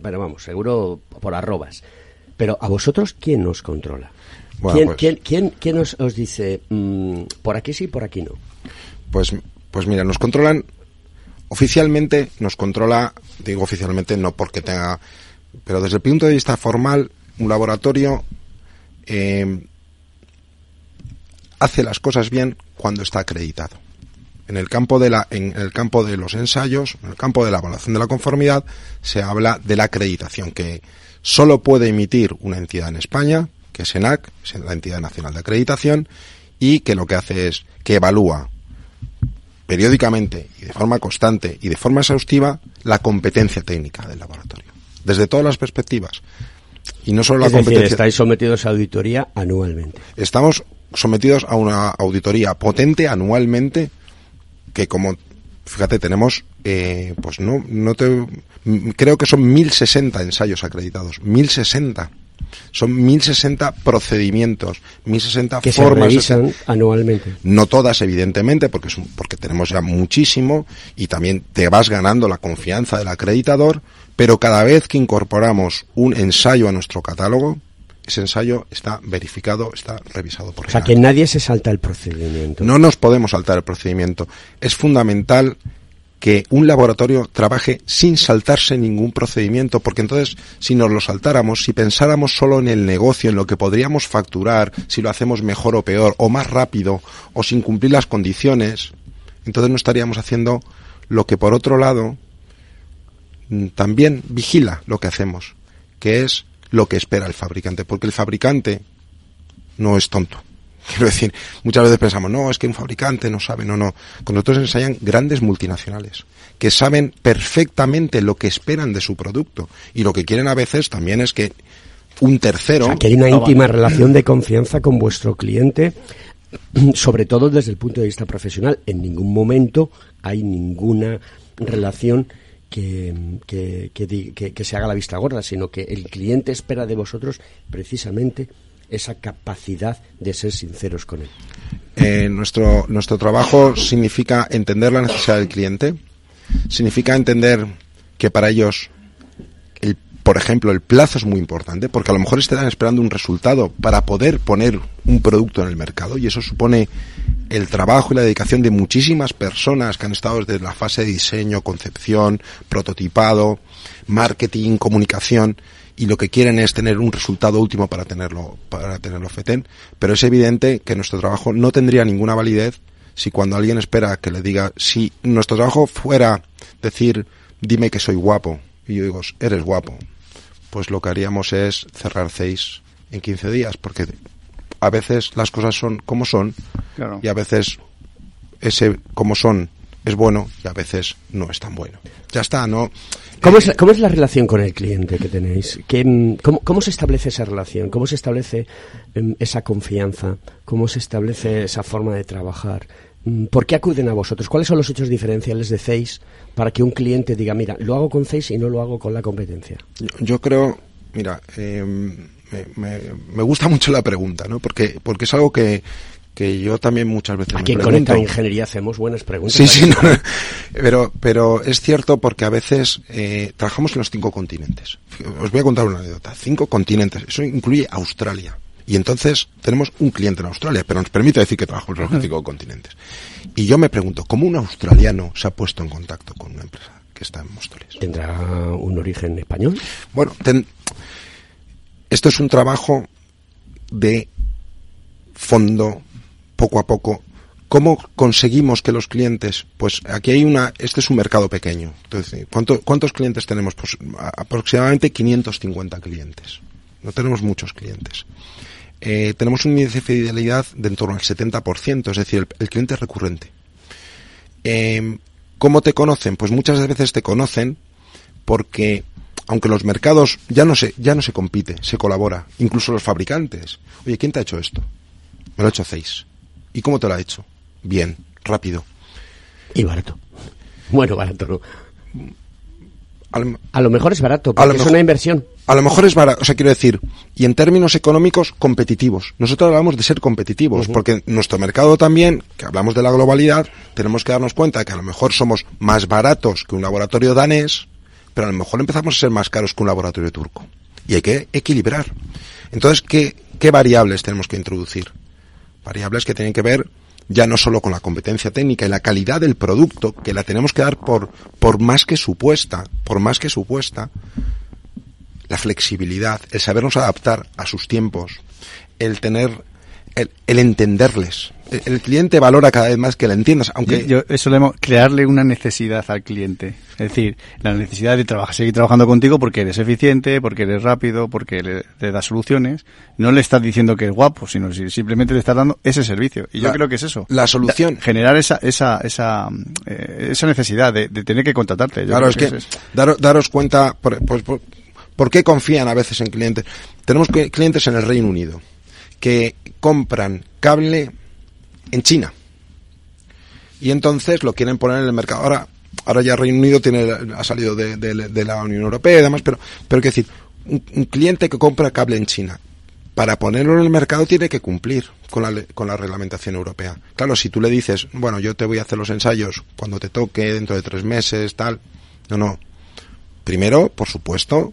bueno, vamos, seguro por arrobas. Pero a vosotros, ¿quién nos controla? ¿Quién, pues ¿quién, quién, quién os, os dice, mm, por aquí sí, por aquí no? Pues, pues mira, nos controlan Oficialmente nos controla, digo oficialmente no porque tenga, pero desde el punto de vista formal, un laboratorio eh, hace las cosas bien cuando está acreditado. En el campo de la, en el campo de los ensayos, en el campo de la evaluación de la conformidad, se habla de la acreditación que solo puede emitir una entidad en España, que es ENAC, es la entidad nacional de acreditación, y que lo que hace es que evalúa periódicamente y de forma constante y de forma exhaustiva la competencia técnica del laboratorio, desde todas las perspectivas. Y no solo la competencia. estáis sometidos a auditoría anualmente. Estamos sometidos a una auditoría potente anualmente que como fíjate tenemos eh, pues no no te creo que son 1060 ensayos acreditados 1060 son 1060 procedimientos, 1060 que formas. Se revisan anualmente. No todas, evidentemente, porque, es porque tenemos ya muchísimo y también te vas ganando la confianza del acreditador, pero cada vez que incorporamos un ensayo a nuestro catálogo, ese ensayo está verificado, está revisado por O sea, que nadie se salta el procedimiento. No nos podemos saltar el procedimiento. Es fundamental que un laboratorio trabaje sin saltarse ningún procedimiento, porque entonces si nos lo saltáramos, si pensáramos solo en el negocio, en lo que podríamos facturar, si lo hacemos mejor o peor, o más rápido, o sin cumplir las condiciones, entonces no estaríamos haciendo lo que por otro lado mm, también vigila lo que hacemos, que es lo que espera el fabricante, porque el fabricante no es tonto. Quiero decir, muchas veces pensamos, no, es que un fabricante no sabe, no, no. Con nosotros ensayan grandes multinacionales que saben perfectamente lo que esperan de su producto y lo que quieren a veces también es que un tercero. O sea, que hay una íntima relación de confianza con vuestro cliente, sobre todo desde el punto de vista profesional. En ningún momento hay ninguna relación que, que, que, que, se haga la vista gorda, sino que el cliente espera de vosotros precisamente esa capacidad de ser sinceros con él? Eh, nuestro, nuestro trabajo significa entender la necesidad del cliente, significa entender que para ellos el por ejemplo, el plazo es muy importante porque a lo mejor estarán esperando un resultado para poder poner un producto en el mercado y eso supone el trabajo y la dedicación de muchísimas personas que han estado desde la fase de diseño, concepción, prototipado, marketing, comunicación y lo que quieren es tener un resultado último para tenerlo para tenerlo FETEN, pero es evidente que nuestro trabajo no tendría ninguna validez si cuando alguien espera que le diga si nuestro trabajo fuera decir dime que soy guapo y yo digo eres guapo pues lo que haríamos es cerrar seis en 15 días, porque a veces las cosas son como son y a veces ese como son es bueno y a veces no es tan bueno. Ya está, ¿no? ¿Cómo, es, ¿Cómo es la relación con el cliente que tenéis? ¿Qué, cómo, ¿Cómo se establece esa relación? ¿Cómo se establece em, esa confianza? ¿Cómo se establece esa forma de trabajar? Mm, ¿Por qué acuden a vosotros? ¿Cuáles son los hechos diferenciales de CEIS para que un cliente diga, mira, lo hago con CEIS y no lo hago con la competencia? Yo, creo, mira, eh, me, gusta mucho la pregunta, ¿no? Porque, porque es algo que, que yo también muchas veces Aquí me en Conecta Ingeniería hacemos buenas preguntas. Sí, sí, pero, pero es cierto porque a veces eh, trabajamos en los cinco continentes. Os voy a contar una anécdota. Cinco continentes. Eso incluye Australia. Y entonces tenemos un cliente en Australia, pero nos permite decir que trabajamos en los cinco continentes. Y yo me pregunto, ¿cómo un australiano se ha puesto en contacto con una empresa que está en Móstoles? ¿Tendrá un origen español? Bueno, esto es un trabajo de fondo, poco a poco. ¿Cómo conseguimos que los clientes, pues aquí hay una, este es un mercado pequeño. Entonces, ¿cuántos clientes tenemos? Pues aproximadamente 550 clientes. No tenemos muchos clientes eh, tenemos un índice de fidelidad de en torno al 70%, es decir, el, cliente es recurrente. Eh, ¿Cómo te conocen? Pues muchas veces te conocen porque aunque los mercados ya no se ya no se compite, se colabora, incluso los fabricantes. Oye, ¿quién te ha hecho esto? Me lo ha hecho Zeiss. ¿Y cómo te lo ha hecho? Bien, rápido. Y barato. Bueno, barato no. a lo mejor es barato, porque es una inversión a lo mejor es barato, o sea, quiero decir, y en términos económicos, competitivos. Nosotros hablamos de ser competitivos, porque nuestro mercado también, que hablamos de la globalidad, tenemos que darnos cuenta de que a lo mejor somos más baratos que un laboratorio danés, pero a lo mejor empezamos a ser más caros que un laboratorio turco. Y hay que equilibrar. Entonces, ¿qué, qué variables tenemos que introducir? Variables que tienen que ver ya no solo con la competencia técnica y la calidad del producto, que la tenemos que dar por, por más que supuesta, por más que supuesta, la flexibilidad, el sabernos adaptar a sus tiempos, el tener, el, entenderles. El, cliente valora cada vez más que la entiendas, aunque... Yo, eso le crearle una necesidad al cliente. Es decir, la necesidad de trabajar, seguir trabajando contigo porque eres eficiente, porque eres rápido, porque le, das soluciones. No le estás diciendo que es guapo, sino simplemente le estás dando ese servicio. Y yo creo que es eso. La solución. generar esa, esa, esa, eh, esa necesidad de, tener que contratarte. claro, es que, daros, cuenta, pues, ¿Por qué confían a veces en clientes? Tenemos clientes en el Reino Unido que compran cable en China y entonces lo quieren poner en el mercado. Ahora, ahora ya Reino Unido tiene, ha salido de, la Unión Europea y demás, pero, pero decir, un, un, cliente que compra cable en China, para ponerlo en el mercado tiene que cumplir con la, con la reglamentación europea. Claro, si tú le dices, bueno, yo te voy a hacer los ensayos cuando te toque, dentro de tres meses, tal. No, no. Primero, por supuesto,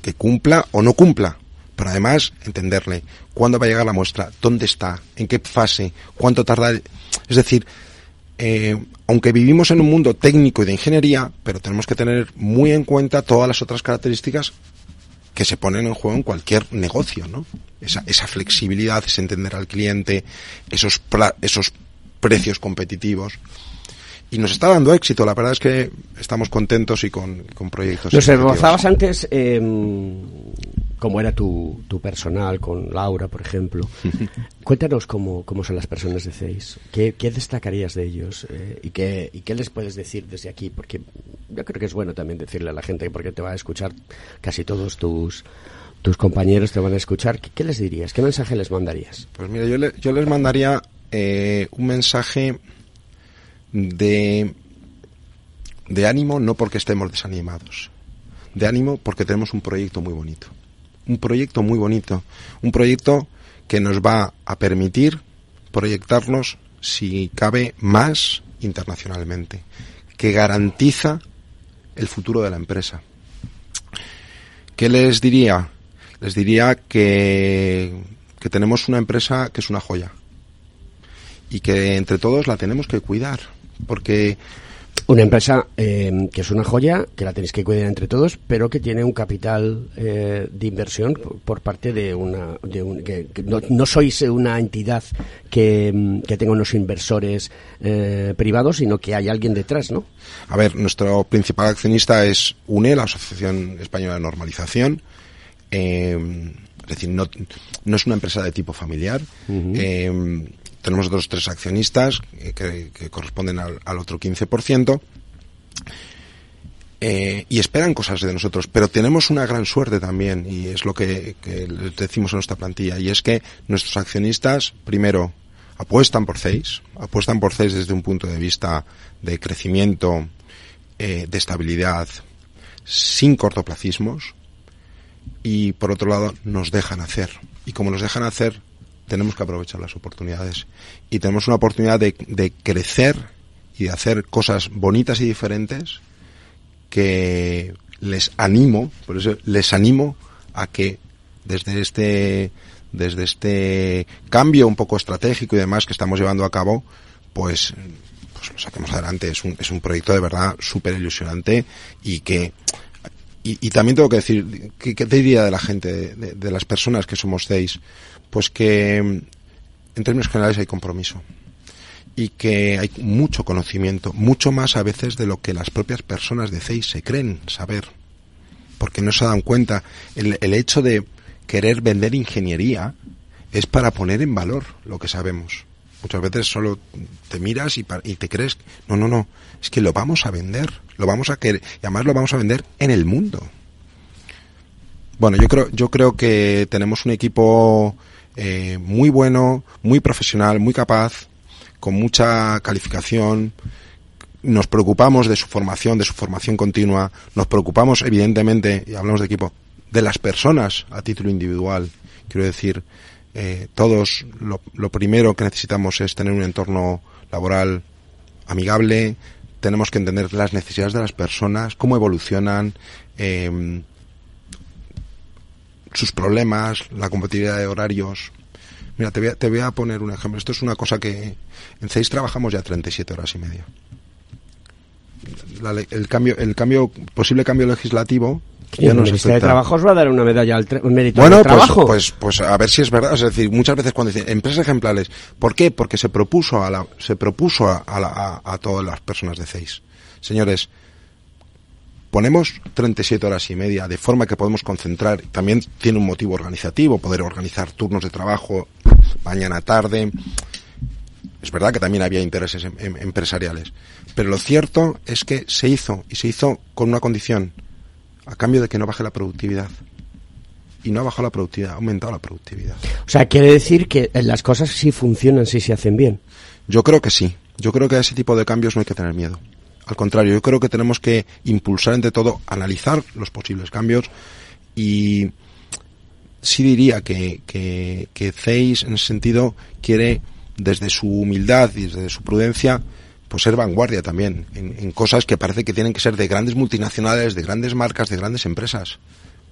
que cumpla o no cumpla, pero además entenderle cuándo va a llegar la muestra, dónde está, en qué fase, cuánto tarda. Es decir, eh, aunque vivimos en un mundo técnico y de ingeniería, pero tenemos que tener muy en cuenta todas las otras características que se ponen en juego en cualquier negocio, ¿no? Esa, esa flexibilidad, ese entender al cliente, esos, esos precios competitivos y nos está dando éxito. La verdad es que estamos contentos y con, proyectos. Nos esbozabas antes eh, cómo era tu, tu, personal con Laura, por ejemplo. Cuéntanos cómo, cómo son las personas de CEIS. ¿Qué, qué destacarías de ellos? Eh, y, qué, ¿Y qué les puedes decir desde aquí? Porque yo creo que es bueno también decirle a la gente, porque te va a escuchar casi todos tus tus compañeros te van a escuchar. ¿Qué, les dirías? ¿Qué mensaje les mandarías? Pues mira, yo, yo les mandaría eh, un mensaje de, de ánimo no porque estemos desanimados, de ánimo porque tenemos un proyecto muy bonito. Un proyecto muy bonito, un proyecto que nos va a permitir proyectarnos, si cabe, más internacionalmente, que garantiza el futuro de la empresa. ¿Qué les diría? Les diría que, que tenemos una empresa que es una joya y que entre todos la tenemos que cuidar porque una empresa eh, que es una joya, que la tenéis que cuidar entre todos, pero que tiene un capital eh, de inversión por, parte de una. De un, que, no, sois una entidad que, que tenga unos inversores eh, privados, sino que hay alguien detrás, ¿no? A ver, nuestro principal accionista es UNE, la Asociación Española de Normalización. es decir, no, no es una empresa de tipo familiar tenemos otros tres accionistas eh, que, corresponden al, otro 15%. Eh, y esperan cosas de nosotros, pero tenemos una gran suerte también, y es lo que, les decimos en nuestra plantilla, y es que nuestros accionistas, primero, apuestan por CEIS, apuestan por CEIS desde un punto de vista de crecimiento, eh, de estabilidad, sin cortoplacismos, y por otro lado, nos dejan hacer. Y como nos dejan hacer, tenemos que aprovechar las oportunidades. Y tenemos una oportunidad de, crecer y de hacer cosas bonitas y diferentes que les animo, por eso les animo a que desde este desde este cambio un poco estratégico y demás que estamos llevando a cabo, pues, pues lo saquemos adelante. Es un, es un proyecto de verdad súper ilusionante y que y, también tengo que decir, ¿qué, te diría de la gente, de, de, las personas que somos seis? Pues que en términos generales hay compromiso y que hay mucho conocimiento, mucho más a veces de lo que las propias personas de CEIS se creen saber, porque no se dan cuenta. El, el hecho de querer vender ingeniería es para poner en valor lo que sabemos. Muchas veces solo te miras y, y, te crees, no, no, no, es que lo vamos a vender, lo vamos a querer, y además lo vamos a vender en el mundo. Bueno, yo creo, yo creo que tenemos un equipo eh, muy bueno, muy profesional, muy capaz, con mucha calificación. Nos preocupamos de su formación, de su formación continua. Nos preocupamos, evidentemente, y hablamos de equipo, de las personas a título individual. Quiero decir, eh, todos lo, primero que necesitamos es tener un entorno laboral amigable. Tenemos que entender las necesidades de las personas, cómo evolucionan, eh, sus problemas, la compatibilidad de horarios. Mira, te voy, a, te voy a poner un ejemplo. Esto es una cosa que en CEIS trabajamos ya 37 horas y media. el cambio, el cambio, posible cambio legislativo ya nos afecta. de Trabajo os va a dar una medalla al mérito bueno, del pues, trabajo. Pues, pues a ver si es verdad. Es decir, muchas veces cuando dicen empresas ejemplares, ¿por qué? Porque se propuso a la, se propuso a, a, a todas las personas de CEIS. Señores, ponemos 37 horas y media de forma que podemos concentrar, también tiene un motivo organizativo, poder organizar turnos de trabajo mañana tarde. Es verdad que también había intereses em, em, empresariales, pero lo cierto es que se hizo y se hizo con una condición, a cambio de que no baje la productividad. Y no ha bajado la productividad, ha aumentado la productividad. O sea, quiere decir que las cosas sí funcionan si se hacen bien. Yo creo que sí. Yo creo que a ese tipo de cambios no hay que tener miedo. Al contrario, yo creo que tenemos que impulsar entre todo, analizar los posibles cambios y sí diría que, que, que en ese sentido quiere desde su humildad y desde su prudencia pues ser vanguardia también en, en, cosas que parece que tienen que ser de grandes multinacionales, de grandes marcas, de grandes empresas.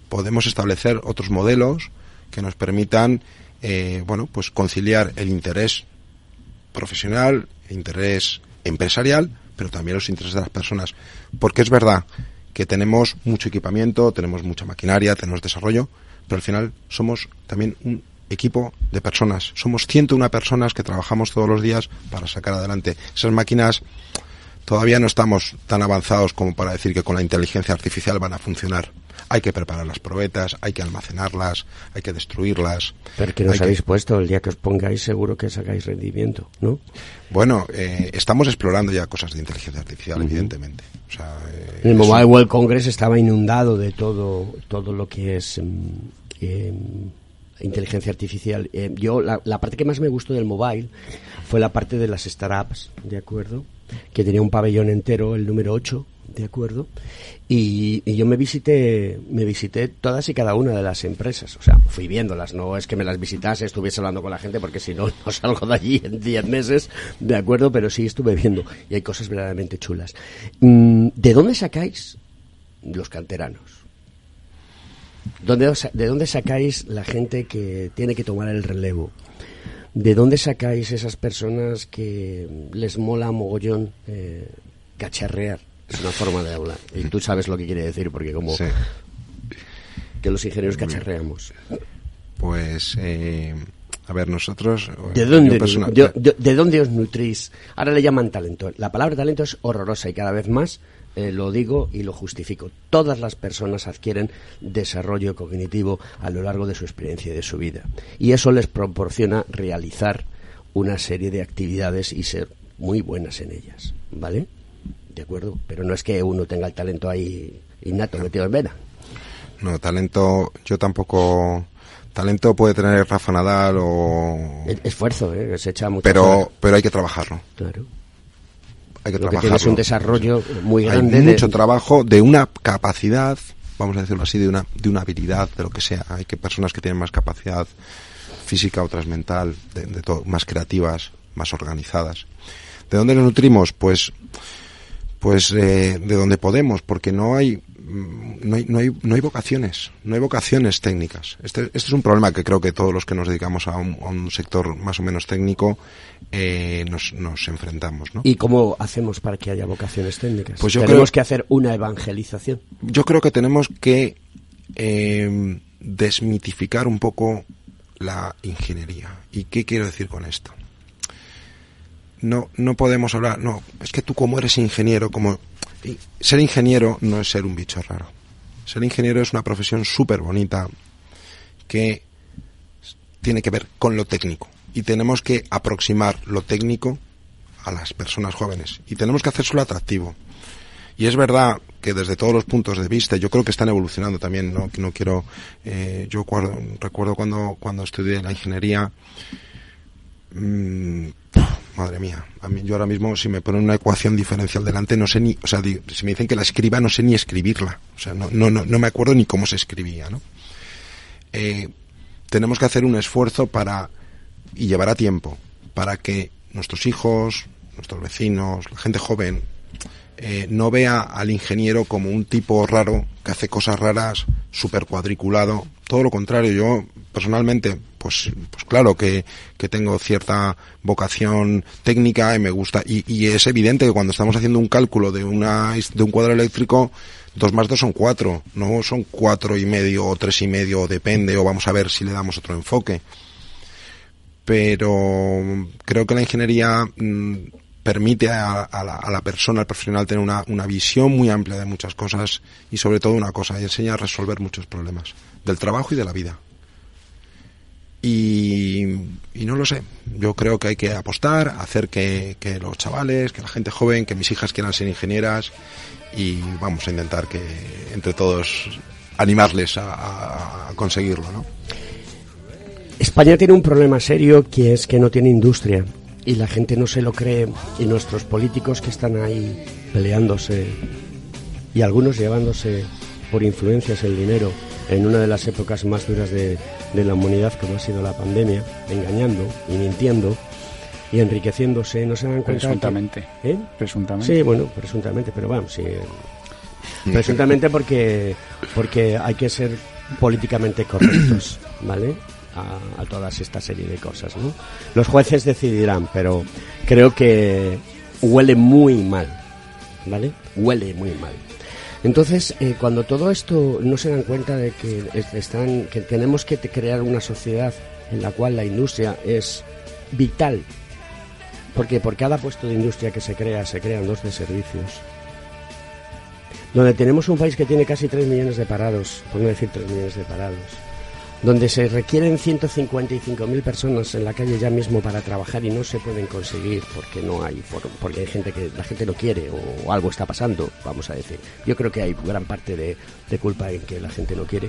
Podemos establecer otros modelos que nos permitan, eh, bueno, pues conciliar el interés profesional, el interés empresarial, pero también los intereses de las personas. Porque es verdad que tenemos mucho equipamiento, tenemos mucha maquinaria, tenemos desarrollo, pero al final somos también un equipo de personas. Somos 101 personas que trabajamos todos los días para sacar adelante. Esas máquinas todavía no estamos tan avanzados como para decir que con la inteligencia artificial van a funcionar. Hay que preparar las probetas, hay que almacenarlas, hay que destruirlas. Pero que nos habéis puesto, el día que os pongáis seguro que sacáis rendimiento, ¿no? Bueno, eh, estamos explorando ya cosas de inteligencia artificial, evidentemente. O sea, eh, el Mobile World Congress estaba inundado de todo, todo lo que es eh, inteligencia artificial. Eh, yo, la, la parte que más me gustó del mobile fue la parte de las startups, ¿de acuerdo? Que tenía un pabellón entero, el número 8, ¿de acuerdo? Y, yo me visité, me visité todas y cada una de las empresas. O sea, fui viéndolas, no es que me las visitase, estuviese hablando con la gente, porque si no, no salgo de allí en 10 meses, ¿de acuerdo? Pero sí estuve viendo y hay cosas verdaderamente chulas. Mm, ¿De dónde sacáis los canteranos? ¿Dónde, ¿De dónde sacáis la gente que tiene que tomar el relevo? ¿De dónde sacáis esas personas que les mola mogollón eh, cacharrear? Es una forma de hablar. Y tú sabes lo que quiere decir, porque como que los ingenieros cacharreamos. Pues, eh, a ver, nosotros... ¿De dónde, de, dónde os nutrís? Ahora le llaman talento. La palabra talento es horrorosa y cada vez más eh, lo digo y lo justifico. Todas las personas adquieren desarrollo cognitivo a lo largo de su experiencia y de su vida. Y eso les proporciona realizar una serie de actividades y ser muy buenas en ellas. ¿Vale? De acuerdo. Pero no es que uno tenga el talento ahí innato metido en vena. No, talento, yo tampoco. Talento puede tener Rafa Nadal o. Esfuerzo, ¿eh? se echa mucho. Pero, pero hay que trabajarlo. Claro. Hay que Lo trabajarlo. que un desarrollo muy grande. Hay mucho trabajo de una capacidad, vamos a decirlo así, de una, de una habilidad, de lo que sea. Hay que personas que tienen más capacidad física, otras mental, de, de todo, más creativas, más organizadas. ¿De dónde nos nutrimos? Pues, pues eh, de donde podemos, porque no hay no hay, no hay, no hay vocaciones, no hay vocaciones técnicas. Este, este es un problema que creo que todos los que nos dedicamos a un, a un sector más o menos técnico eh, nos, nos enfrentamos. ¿no? ¿Y cómo hacemos para que haya vocaciones técnicas? Pues yo Tenemos creo- que hacer una evangelización. Yo creo que tenemos que eh, desmitificar un poco la ingeniería. ¿Y qué quiero decir con esto? No, no podemos hablar, no, es que tú como eres ingeniero, como ser ingeniero no es ser un bicho raro. Ser ingeniero es una profesión súper bonita que tiene que ver con lo técnico. Y tenemos que aproximar lo técnico a las personas jóvenes. Y tenemos que hacérselo atractivo. Y es verdad que desde todos los puntos de vista, yo creo que están evolucionando también, no, no quiero, eh, yo cuando- recuerdo cuando, cuando estudié la ingeniería, mm, madre mía, a mí, yo ahora mismo si me ponen una ecuación diferencial delante no sé ni, o sea, si me dicen que la escriba no sé ni escribirla, o sea, no, no, no, me acuerdo ni cómo se escribía, ¿no? Eh, tenemos que hacer un esfuerzo para, y llevar a tiempo, para que nuestros hijos, nuestros vecinos, la gente joven, eh, no vea al ingeniero como un tipo raro que hace cosas raras, súper cuadriculado. Todo lo contrario, yo personalmente, pues, pues claro que, tengo cierta vocación técnica y me gusta. Y, es evidente que cuando estamos haciendo un cálculo de, una, de un cuadro eléctrico, dos más dos son cuatro, no son cuatro y medio o tres y medio, o depende, o vamos a ver si le damos otro enfoque. Pero creo que la ingeniería mm, permite a, a la, a la persona, al profesional, tener una, una visión muy amplia de muchas cosas y sobre todo una cosa, y enseña a resolver muchos problemas del trabajo y de la vida. Y, no lo sé, yo creo que hay que apostar, hacer que, los chavales, que la gente joven, que mis hijas quieran ser ingenieras y vamos a intentar que entre todos animarles a- a conseguirlo, ¿no? España tiene un problema serio que es que no tiene industria y la gente no se lo cree y nuestros políticos que están ahí peleándose y algunos llevándose por influencias el dinero en una de las épocas más duras de, de la humanidad como ha sido la pandemia, engañando y mintiendo y enriqueciéndose, no se dan cuenta. que- Presuntamente. ¿Eh? Presuntamente. Sí, bueno, presuntamente, pero vamos, sí. Presuntamente porque, porque hay que ser políticamente correctos, ¿vale? A, a todas esta serie de cosas, ¿no? Los jueces decidirán, pero creo que huele muy mal, ¿vale? Huele muy mal. Entonces, eh, cuando todo esto no se dan cuenta de que es- están, que tenemos que crear una sociedad en la cual la industria es vital, porque por cada puesto de industria que se crea, se crean dos de servicios. Donde tenemos un país que tiene casi 3 millones de parados, por no decir 3 millones de parados. Donde se requieren 155.000 personas en la calle ya mismo para trabajar y no se pueden conseguir porque no hay, por- porque hay gente que la gente no quiere o, algo está pasando, vamos a decir. Yo creo que hay gran parte de, de culpa en que la gente no quiere.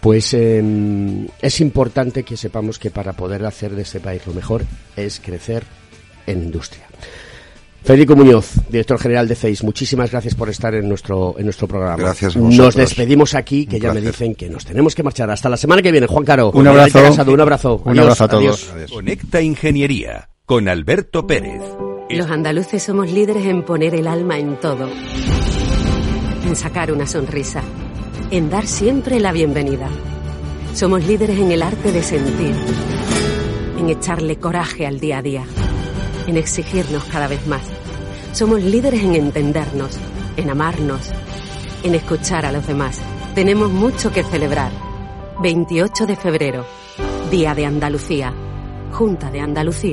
Pues em, es importante que sepamos que para poder hacer de este país lo mejor es crecer en industria. Federico Muñoz, director general de CEIS, muchísimas gracias por estar en nuestro, en nuestro programa. Gracias a Nos despedimos aquí, que Un ya me dicen que nos tenemos que marchar. Hasta la semana que viene, Juan Caro. Un abrazo. Casado, un abrazo. Un Adiós, abrazo a todos. adiós. Conecta Ingeniería con Alberto Pérez. Los andaluces somos líderes en poner el alma en todo. En sacar una sonrisa. en dar siempre la bienvenida. Somos líderes en el arte de sentir, en echarle coraje al día a día, en exigirnos cada vez más. Somos líderes en entendernos, en amarnos, en escuchar a los demás. Tenemos mucho que celebrar. 28 de febrero, Día de Andalucía, Junta de Andalucía.